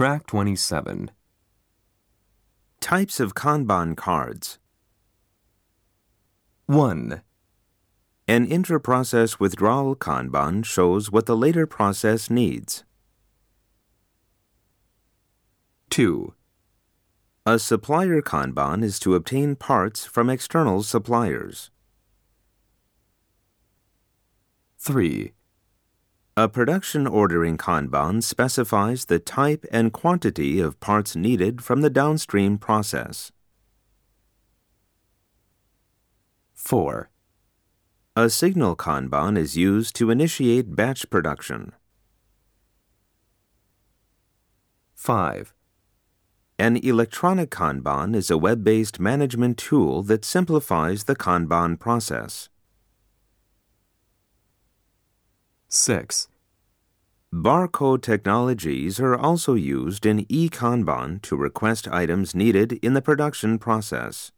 Track 27. Types of Kanban cards. 1. An inter-process withdrawal Kanban shows what the later process needs. 2. A supplier Kanban is to obtain parts from external suppliers. 3. A production ordering Kanban specifies the type and quantity of parts needed from the downstream process. 4. A signal Kanban is used to initiate batch production. 5. An electronic Kanban is a web based management tool that simplifies the Kanban process. 6. Barcode technologies are also used in eKanban to request items needed in the production process.